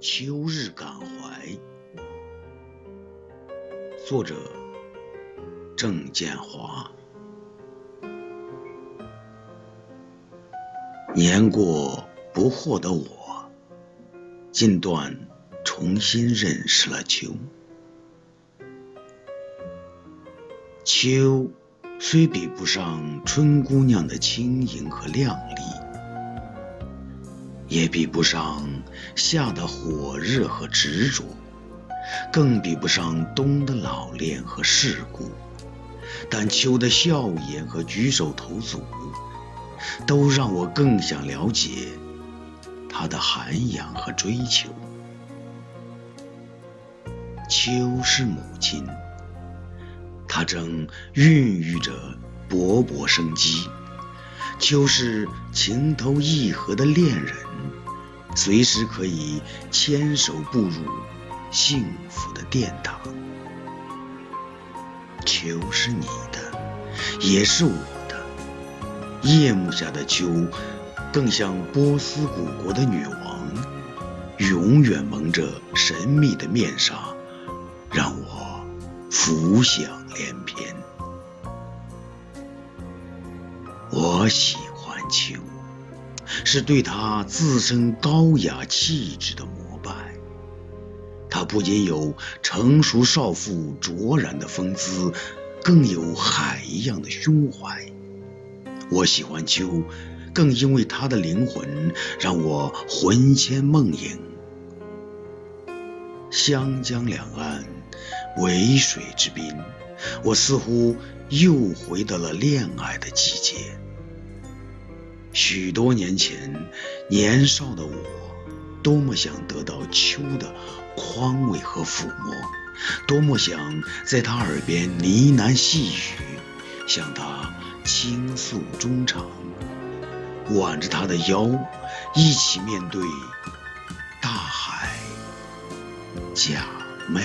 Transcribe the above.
秋日感怀，作者郑建华。年过不惑的我，近段重新认识了秋。秋虽比不上春姑娘的轻盈和靓丽，也比不上夏的火热和执着，更比不上冬的老练和世故，但秋的笑颜和举手投足。都让我更想了解他的涵养和追求。秋是母亲，她正孕育着勃勃生机；秋是情投意合的恋人，随时可以牵手步入幸福的殿堂。秋是你的，也是我的。夜幕下的秋，更像波斯古国的女王，永远蒙着神秘的面纱，让我浮想联翩。我喜欢秋，是对她自身高雅气质的膜拜。她不仅有成熟少妇卓然的风姿，更有海一样的胸怀。我喜欢秋，更因为她的灵魂让我魂牵梦萦。湘江两岸，渭水之滨，我似乎又回到了恋爱的季节。许多年前，年少的我，多么想得到秋的宽慰和抚摸，多么想在她耳边呢喃细语，向她。倾诉衷肠，挽着她的腰，一起面对大海，假寐。